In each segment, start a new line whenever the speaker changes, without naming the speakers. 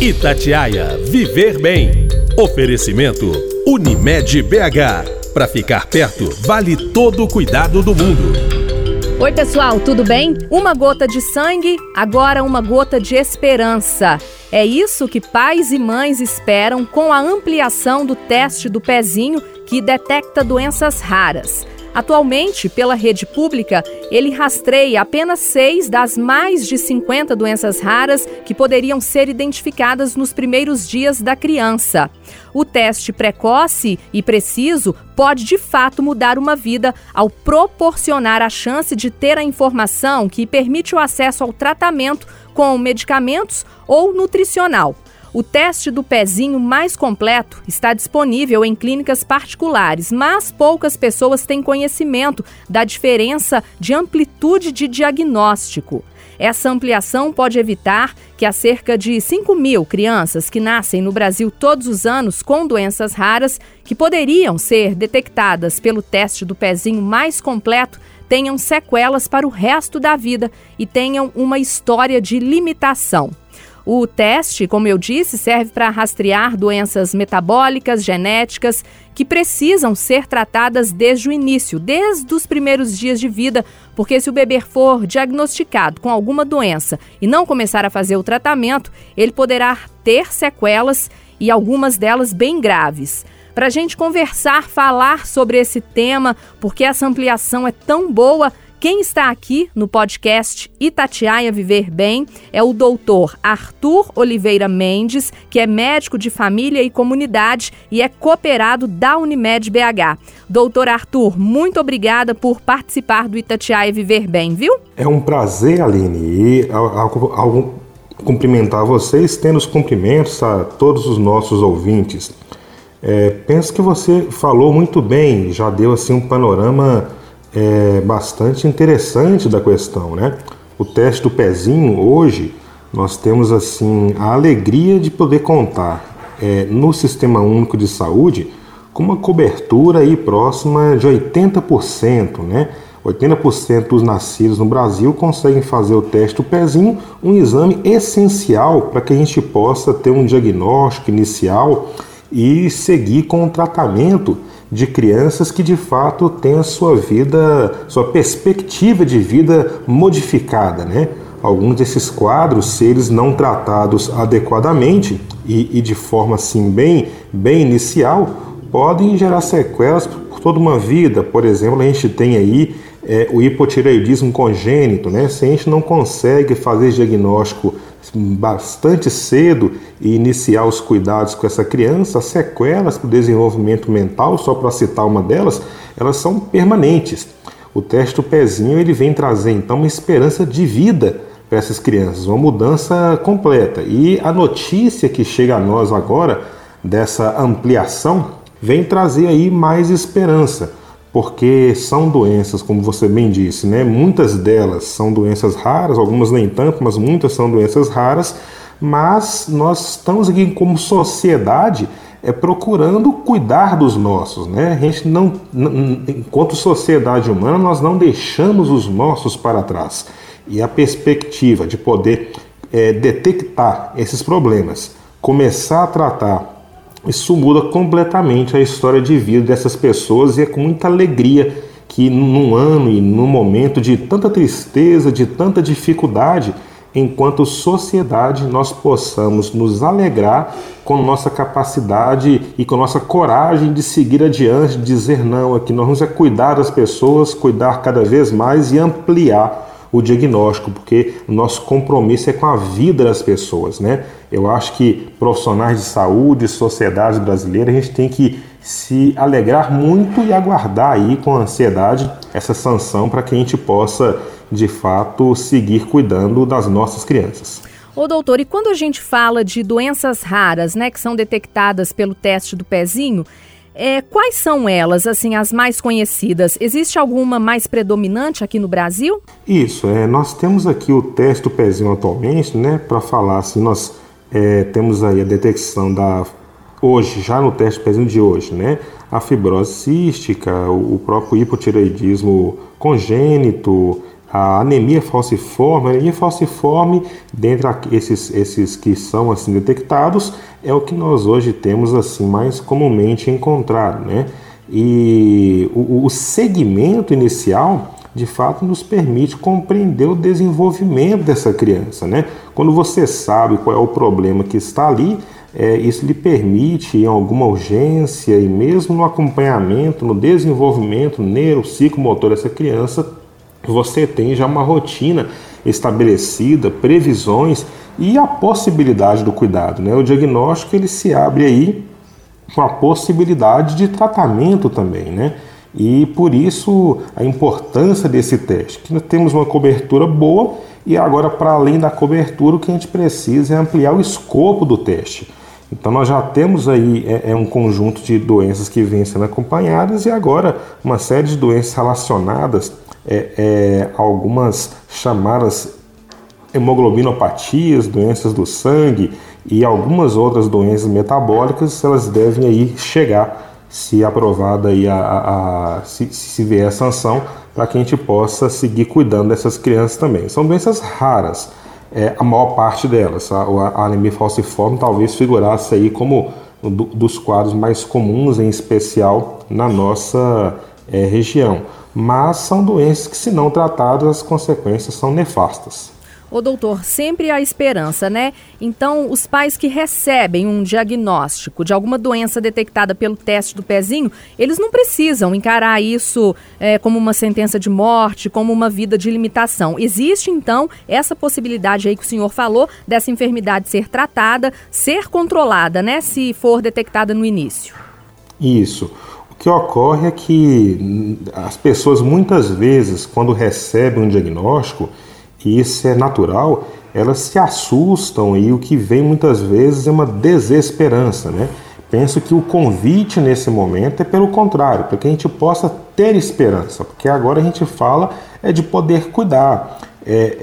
Itatiaia Viver Bem. Oferecimento Unimed BH. Para ficar perto, vale todo o cuidado do mundo.
Oi, pessoal, tudo bem? Uma gota de sangue, agora uma gota de esperança. É isso que pais e mães esperam com a ampliação do teste do pezinho que detecta doenças raras. Atualmente, pela rede pública, ele rastreia apenas seis das mais de 50 doenças raras que poderiam ser identificadas nos primeiros dias da criança. O teste precoce e preciso pode de fato mudar uma vida ao proporcionar a chance de ter a informação que permite o acesso ao tratamento com medicamentos ou nutricional. O teste do pezinho mais completo está disponível em clínicas particulares, mas poucas pessoas têm conhecimento da diferença de amplitude de diagnóstico. Essa ampliação pode evitar que as cerca de 5 mil crianças que nascem no Brasil todos os anos com doenças raras, que poderiam ser detectadas pelo teste do pezinho mais completo, tenham sequelas para o resto da vida e tenham uma história de limitação. O teste, como eu disse, serve para rastrear doenças metabólicas, genéticas, que precisam ser tratadas desde o início, desde os primeiros dias de vida, porque se o bebê for diagnosticado com alguma doença e não começar a fazer o tratamento, ele poderá ter sequelas e algumas delas bem graves para a gente conversar, falar sobre esse tema, porque essa ampliação é tão boa. Quem está aqui no podcast Itatiaia Viver Bem é o doutor Arthur Oliveira Mendes, que é médico de família e comunidade e é cooperado da Unimed BH. Doutor Arthur, muito obrigada por participar do Itatiaia Viver Bem, viu?
É um prazer, Aline, e ao, ao, ao cumprimentar vocês, tendo os cumprimentos a todos os nossos ouvintes. É, penso que você falou muito bem, já deu assim um panorama é, bastante interessante da questão, né? O teste do pezinho hoje nós temos assim a alegria de poder contar é, no Sistema Único de Saúde com uma cobertura aí próxima de 80%, né? 80% dos nascidos no Brasil conseguem fazer o teste do pezinho, um exame essencial para que a gente possa ter um diagnóstico inicial e seguir com o tratamento de crianças que de fato têm a sua vida, sua perspectiva de vida modificada, né? Alguns desses quadros, se eles não tratados adequadamente e, e de forma assim bem, bem inicial, podem gerar sequelas por toda uma vida. Por exemplo, a gente tem aí é, o hipotireoidismo congênito, né? Se a gente não consegue fazer diagnóstico bastante cedo e iniciar os cuidados com essa criança, as sequelas para o desenvolvimento mental, só para citar uma delas, elas são permanentes. O teste do pezinho ele vem trazer então uma esperança de vida para essas crianças, uma mudança completa. E a notícia que chega a nós agora dessa ampliação vem trazer aí mais esperança porque são doenças, como você bem disse, né? Muitas delas são doenças raras, algumas nem tanto, mas muitas são doenças raras. Mas nós estamos aqui como sociedade é procurando cuidar dos nossos, né? A gente não, enquanto sociedade humana, nós não deixamos os nossos para trás. E a perspectiva de poder é, detectar esses problemas, começar a tratar isso muda completamente a história de vida dessas pessoas e é com muita alegria que num ano e num momento de tanta tristeza, de tanta dificuldade, enquanto sociedade nós possamos nos alegrar com nossa capacidade e com nossa coragem de seguir adiante, de dizer não aqui nós vamos é cuidar das pessoas, cuidar cada vez mais e ampliar o diagnóstico, porque o nosso compromisso é com a vida das pessoas, né? Eu acho que profissionais de saúde, sociedade brasileira, a gente tem que se alegrar muito e aguardar aí com ansiedade essa sanção para que a gente possa, de fato, seguir cuidando das nossas crianças.
Ô doutor, e quando a gente fala de doenças raras, né, que são detectadas pelo teste do pezinho, é, quais são elas, assim, as mais conhecidas? Existe alguma mais predominante aqui no Brasil?
Isso, é, nós temos aqui o teste do pezinho atualmente, né, para falar assim, nós é, temos aí a detecção da, hoje, já no teste do pezinho de hoje, né, a fibrose cística, o, o próprio hipotireoidismo congênito, a anemia falciforme, a anemia falciforme, dentre esses, esses que são assim detectados, é o que nós hoje temos assim mais comumente encontrado, né? E o, o segmento inicial, de fato, nos permite compreender o desenvolvimento dessa criança, né? Quando você sabe qual é o problema que está ali, é, isso lhe permite, em alguma urgência e mesmo no acompanhamento, no desenvolvimento neuropsicomotor dessa criança, você tem já uma rotina estabelecida, previsões e a possibilidade do cuidado. Né? O diagnóstico ele se abre aí com a possibilidade de tratamento também, né? E por isso a importância desse teste, que nós temos uma cobertura boa e agora para além da cobertura o que a gente precisa é ampliar o escopo do teste. Então nós já temos aí é, é, um conjunto de doenças que vêm sendo acompanhadas e agora uma série de doenças relacionadas é, é, algumas chamadas hemoglobinopatias, doenças do sangue e algumas outras doenças metabólicas, elas devem aí chegar, se aprovada aí a, a, a se, se vier a sanção, para que a gente possa seguir cuidando dessas crianças também. São doenças raras, é, a maior parte delas. A, a anemia falciforme talvez figurasse aí como do, dos quadros mais comuns, em especial na nossa é, região mas são doenças que, se não tratadas, as consequências são nefastas.
Ô doutor, sempre há esperança, né? Então, os pais que recebem um diagnóstico de alguma doença detectada pelo teste do pezinho, eles não precisam encarar isso é, como uma sentença de morte, como uma vida de limitação. Existe, então, essa possibilidade aí que o senhor falou, dessa enfermidade ser tratada, ser controlada, né? Se for detectada no início.
Isso. O que ocorre é que as pessoas muitas vezes, quando recebem um diagnóstico, e isso é natural, elas se assustam e o que vem muitas vezes é uma desesperança, né? Penso que o convite nesse momento é pelo contrário, para que a gente possa ter esperança, porque agora a gente fala é de poder cuidar. É,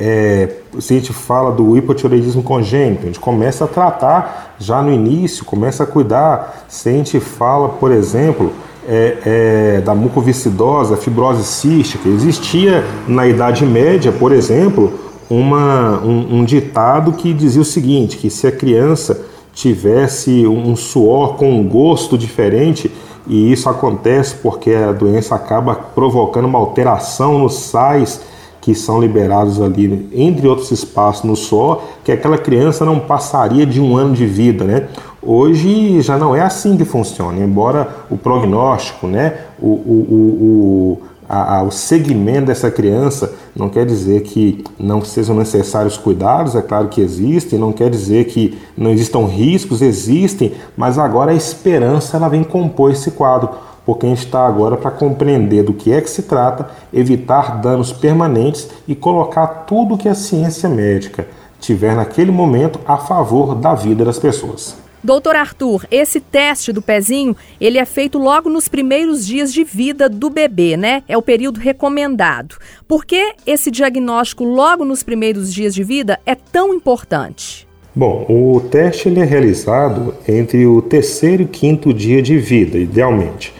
é, se a gente fala do hipotireoidismo congênito, a gente começa a tratar já no início, começa a cuidar. Se a gente fala, por exemplo, é, é, da mucoviscidose, a fibrose cística. Existia na Idade Média, por exemplo, uma, um, um, ditado que dizia o seguinte: que se a criança tivesse um suor com um gosto diferente, e isso acontece porque a doença acaba provocando uma alteração nos sais que são liberados ali, entre outros espaços no suor, que aquela criança não passaria de um ano de vida, né? Hoje já não é assim que funciona, embora o prognóstico, né, o, o, o, a, a, o segmento dessa criança não quer dizer que não sejam necessários cuidados, é claro que existem, não quer dizer que não existam riscos, existem, mas agora a esperança ela vem compor esse quadro, porque a gente está agora para compreender do que é que se trata, evitar danos permanentes e colocar tudo que a ciência médica tiver naquele momento a favor da vida das pessoas.
Doutor Arthur, esse teste do pezinho, ele é feito logo nos primeiros dias de vida do bebê, né? É o período recomendado. Por que esse diagnóstico logo nos primeiros dias de vida é tão importante?
Bom, o teste ele é realizado entre o terceiro e quinto dia de vida, idealmente.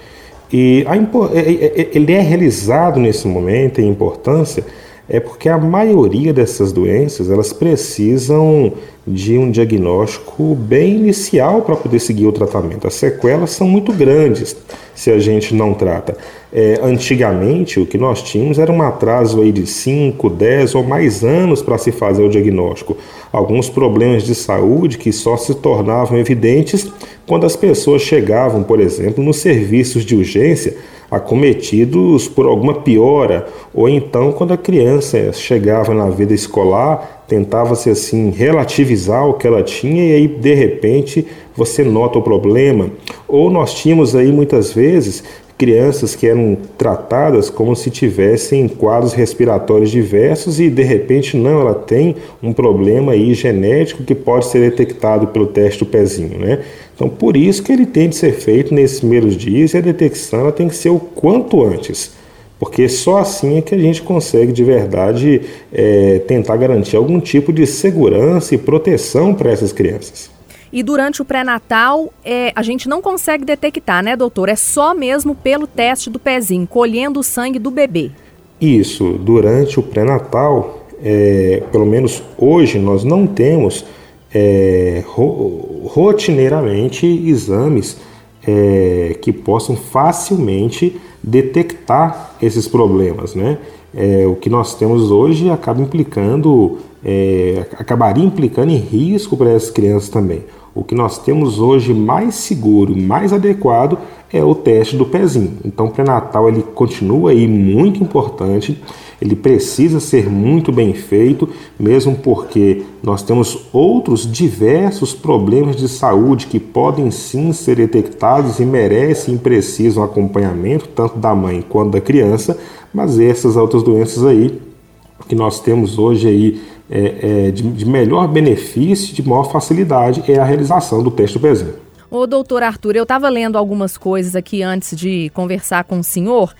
E a, é, é, é, ele é realizado nesse momento, em importância, é porque a maioria dessas doenças elas precisam de um diagnóstico bem inicial para poder seguir o tratamento. As sequelas são muito grandes se a gente não trata. É, antigamente, o que nós tínhamos era um atraso aí de 5, 10 ou mais anos para se fazer o diagnóstico. Alguns problemas de saúde que só se tornavam evidentes quando as pessoas chegavam, por exemplo, nos serviços de urgência acometidos por alguma piora, ou então quando a criança chegava na vida escolar, tentava-se assim relativizar o que ela tinha e aí de repente você nota o problema. Ou nós tínhamos aí muitas vezes crianças que eram tratadas como se tivessem quadros respiratórios diversos e de repente não, ela tem um problema aí genético que pode ser detectado pelo teste do pezinho, né? Então por isso que ele tem de ser feito nesses primeiros dias e a detecção ela tem que ser o quanto antes, porque só assim é que a gente consegue de verdade é, tentar garantir algum tipo de segurança e proteção para essas crianças.
E durante o pré-natal, é, a gente não consegue detectar, né, doutor? É só mesmo pelo teste do pezinho, colhendo o sangue do bebê.
Isso, durante o pré-natal, é, pelo menos hoje, nós não temos é, ro rotineiramente exames é, que possam facilmente detectar esses problemas, né? É, o que nós temos hoje acaba implicando, é, acabaria implicando em risco para essas crianças também. O que nós temos hoje mais seguro, mais adequado é o teste do pezinho. Então, o pré-natal ele continua aí muito importante, ele precisa ser muito bem feito, mesmo porque nós temos outros diversos problemas de saúde que podem sim ser detectados e merecem e precisam acompanhamento tanto da mãe quanto da criança, mas essas outras doenças aí que nós temos hoje aí é, é, de, de melhor benefício, de maior facilidade, é a realização do teste do pezinho.
Ô, doutor Arthur, eu estava lendo algumas coisas aqui antes de conversar com o senhor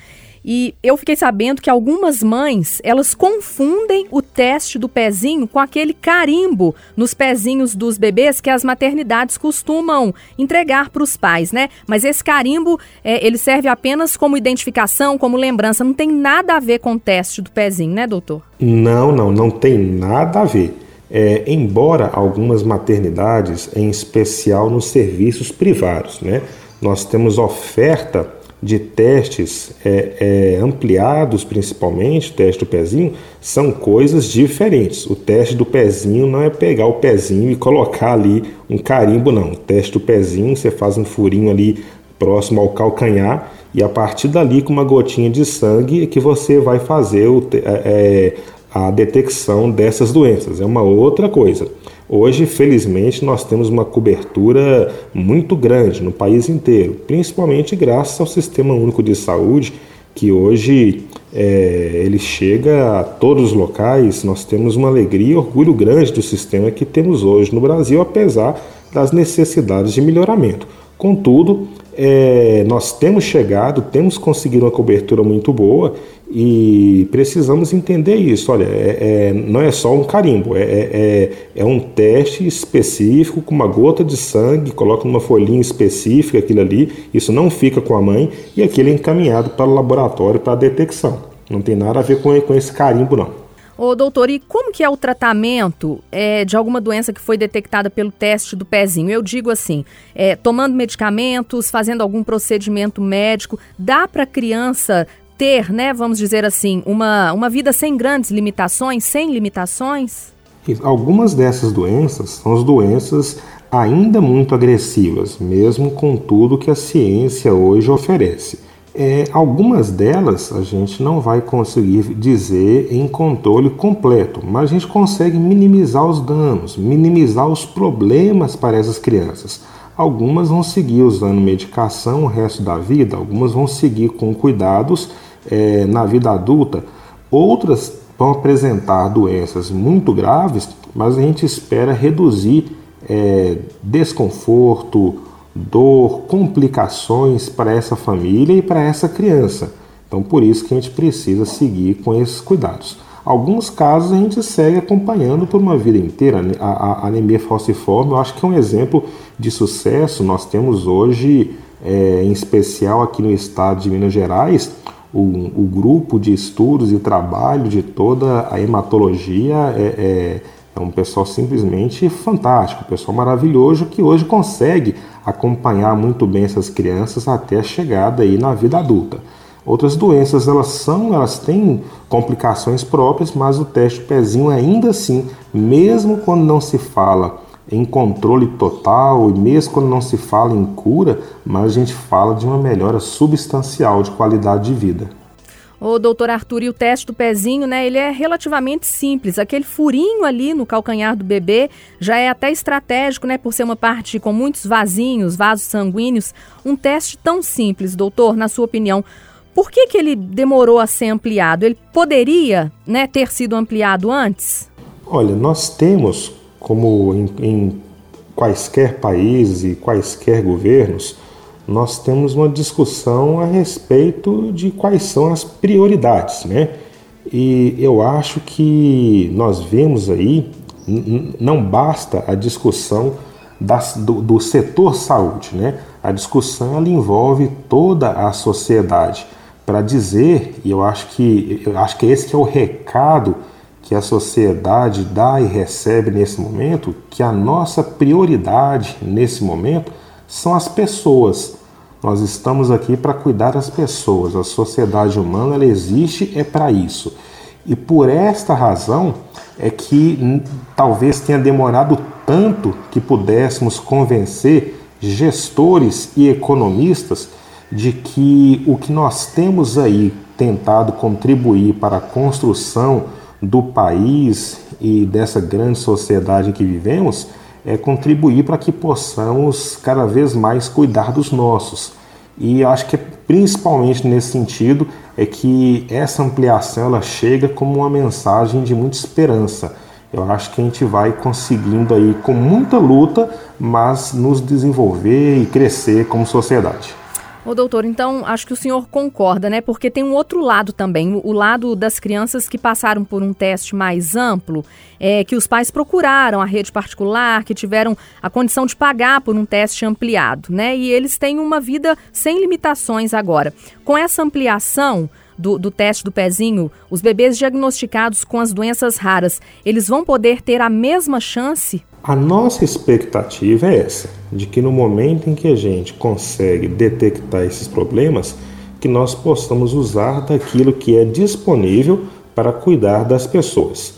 e eu fiquei sabendo que algumas mães, elas confundem o teste do pezinho com aquele carimbo nos pezinhos dos bebês que as maternidades costumam entregar para os pais, né? Mas esse carimbo, é, ele serve apenas como identificação, como lembrança, não tem nada a ver com o teste do pezinho, né, doutor?
Não, não, não tem nada a ver. É, embora algumas maternidades, em especial nos serviços privados, né, nós temos oferta de testes é, é, ampliados, principalmente, o teste do pezinho, são coisas diferentes. O teste do pezinho não é pegar o pezinho e colocar ali um carimbo, não. O teste do pezinho, você faz um furinho ali próximo ao calcanhar e a partir dali, com uma gotinha de sangue, é que você vai fazer o, é, é, a detecção dessas doenças. É uma outra coisa. Hoje, felizmente, nós temos uma cobertura muito grande no país inteiro, principalmente graças ao Sistema Único de Saúde, que hoje é, ele chega a todos os locais. Nós temos uma alegria e orgulho grande do sistema que temos hoje no Brasil, apesar das necessidades de melhoramento. Contudo, é, nós temos chegado, temos conseguido uma cobertura muito boa e precisamos entender isso. Olha, é, é, não é só um carimbo, é, é, é, é um teste específico com uma gota de sangue, coloca numa folhinha específica aquilo ali, isso não fica com a mãe e aquilo é encaminhado para o laboratório para detecção. Não tem nada a ver com, com esse carimbo, não.
Ô, doutor, e como que é o tratamento é, de alguma doença que foi detectada pelo teste do pezinho? Eu digo assim, é, tomando medicamentos, fazendo algum procedimento médico, dá para a criança ter, né, vamos dizer assim, uma, uma vida sem grandes limitações, sem limitações?
Algumas dessas doenças são as doenças ainda muito agressivas, mesmo com tudo que a ciência hoje oferece. É, algumas delas a gente não vai conseguir dizer em controle completo, mas a gente consegue minimizar os danos, minimizar os problemas para essas crianças. Algumas vão seguir usando medicação o resto da vida, algumas vão seguir com cuidados é, na vida adulta, outras vão apresentar doenças muito graves, mas a gente espera reduzir é, desconforto, dor, complicações para essa família e para essa criança. Então, por isso que a gente precisa seguir com esses cuidados. Alguns casos a gente segue acompanhando por uma vida inteira. A, a anemia falciforme, eu acho que é um exemplo de sucesso. Nós temos hoje, é, em especial aqui no estado de Minas Gerais, o, o, grupo de estudos e trabalho de toda a hematologia é, é, é um pessoal simplesmente fantástico, um pessoal maravilhoso que hoje consegue acompanhar muito bem essas crianças até a chegada aí na vida adulta. Outras doenças elas são, elas têm complicações próprias, mas o teste pezinho ainda assim, mesmo quando não se fala em controle total e mesmo quando não se fala em cura, mas a gente fala de uma melhora substancial de qualidade de vida.
Ô, doutor Arthur, e o teste do pezinho, né? Ele é relativamente simples. Aquele furinho ali no calcanhar do bebê já é até estratégico, né? Por ser uma parte com muitos vasinhos, vasos sanguíneos. Um teste tão simples, doutor, na sua opinião. Por que, que ele demorou a ser ampliado? Ele poderia né, ter sido ampliado antes?
Olha, nós temos, como em, em quaisquer países e quaisquer governos, nós temos uma discussão a respeito de quais são as prioridades, né? E eu acho que nós vemos aí, não basta a discussão das, do, do, setor saúde, né? A discussão ela envolve toda a sociedade para dizer, e eu acho que eu acho que esse que é o recado que a sociedade dá e recebe nesse momento, que a nossa prioridade nesse momento são as pessoas. Nós estamos aqui para cuidar das pessoas. A sociedade humana ela existe é para isso. E por esta razão é que talvez tenha demorado tanto que pudéssemos convencer gestores e economistas de que o que nós temos aí tentado contribuir para a construção do país e dessa grande sociedade que vivemos é contribuir para que possamos cada vez mais cuidar dos nossos. E acho que principalmente nesse sentido é que essa ampliação ela chega como uma mensagem de muita esperança. Eu acho que a gente vai conseguindo aí com muita luta, mas nos desenvolver e crescer como sociedade.
Ô doutor, então acho que o senhor concorda, né? Porque tem um outro lado também, o lado das crianças que passaram por um teste mais amplo, é, que os pais procuraram a rede particular, que tiveram a condição de pagar por um teste ampliado, né? E eles têm uma vida sem limitações agora. Com essa ampliação, do, do, teste do pezinho, os bebês diagnosticados com as doenças raras, eles vão poder ter a mesma chance
a nossa expectativa é essa, de que no momento em que a gente consegue detectar esses problemas, que nós possamos usar daquilo que é disponível para cuidar das pessoas.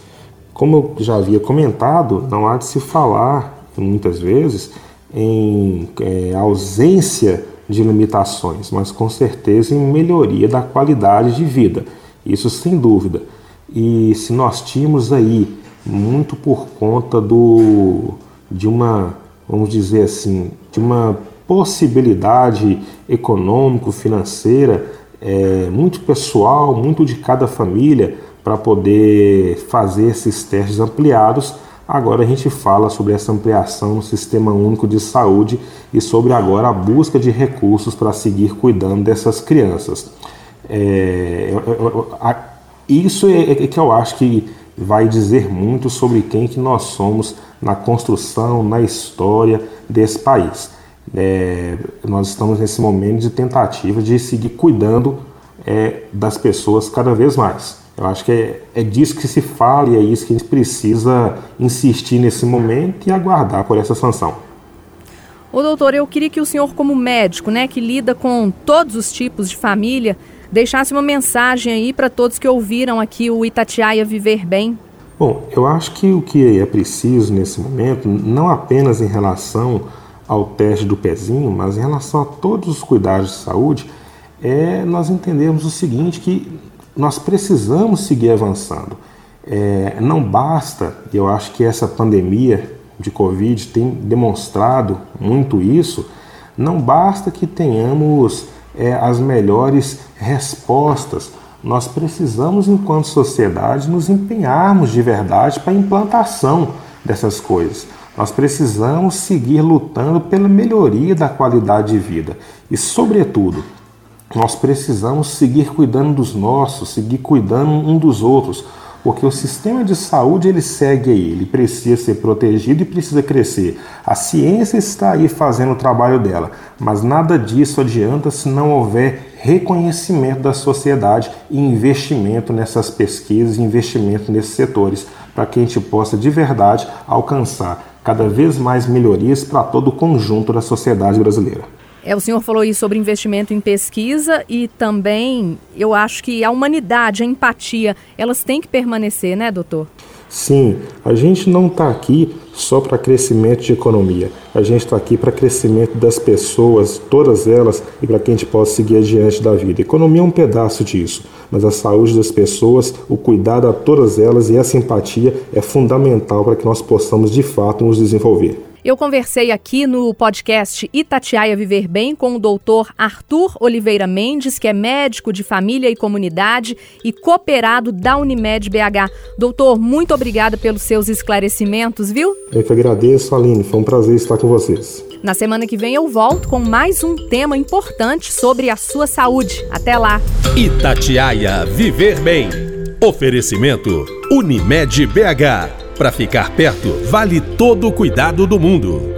Como eu já havia comentado, não há de se falar muitas vezes em é, ausência de limitações, mas com certeza em melhoria da qualidade de vida. Isso sem dúvida. E se nós tínhamos aí muito por conta do, de uma, vamos dizer assim, de uma possibilidade econômico-financeira é, muito pessoal, muito de cada família para poder fazer esses testes ampliados. Agora a gente fala sobre essa ampliação no Sistema Único de Saúde e sobre agora a busca de recursos para seguir cuidando dessas crianças. É, isso é, é que eu acho que vai dizer muito sobre quem que nós somos na construção, na história desse país. É, nós estamos nesse momento de tentativa de seguir cuidando é, das pessoas cada vez mais. Eu acho que é, é disso que se fala e é isso que a gente precisa insistir nesse momento e aguardar por essa sanção.
Ô doutor, eu queria que o senhor, como médico, né, que lida com todos os tipos de família, deixasse uma mensagem aí para todos que ouviram aqui o Itatiaia Viver Bem.
Bom, eu acho que o que é preciso nesse momento, não apenas em relação ao teste do pezinho, mas em relação a todos os cuidados de saúde, é nós entendermos o seguinte, que nós precisamos seguir avançando. É, não basta, eu acho que essa pandemia de Covid tem demonstrado muito isso, não basta que tenhamos é, as melhores respostas. Nós precisamos, enquanto sociedade, nos empenharmos de verdade para a implantação dessas coisas. Nós precisamos seguir lutando pela melhoria da qualidade de vida e, sobretudo, nós precisamos seguir cuidando dos nossos, seguir cuidando um dos outros, porque o sistema de saúde ele segue aí, ele precisa ser protegido e precisa crescer. A ciência está aí fazendo o trabalho dela, mas nada disso adianta se não houver reconhecimento da sociedade e investimento nessas pesquisas, investimento nesses setores, para que a gente possa de verdade alcançar cada vez mais melhorias para todo o conjunto da sociedade brasileira.
É, o senhor falou aí sobre investimento em pesquisa e também eu acho que a humanidade, a empatia, elas têm que permanecer, né, doutor?
Sim, a gente não está aqui só para crescimento de economia. A gente está aqui para crescimento das pessoas, todas elas, e para que a gente possa seguir adiante da vida. Economia é um pedaço disso, mas a saúde das pessoas, o cuidado a todas elas e essa empatia é fundamental para que nós possamos de fato nos desenvolver.
Eu conversei aqui no podcast Itatiaia Viver Bem com o doutor Arthur Oliveira Mendes, que é médico de família e comunidade e cooperado da Unimed BH. Doutor, muito obrigada pelos seus esclarecimentos, viu?
Eu que agradeço, Aline. Foi um prazer estar com vocês.
Na semana que vem eu volto com mais um tema importante sobre a sua saúde. Até lá.
Itatiaia Viver Bem. Oferecimento Unimed BH. Para ficar perto, vale todo o cuidado do mundo.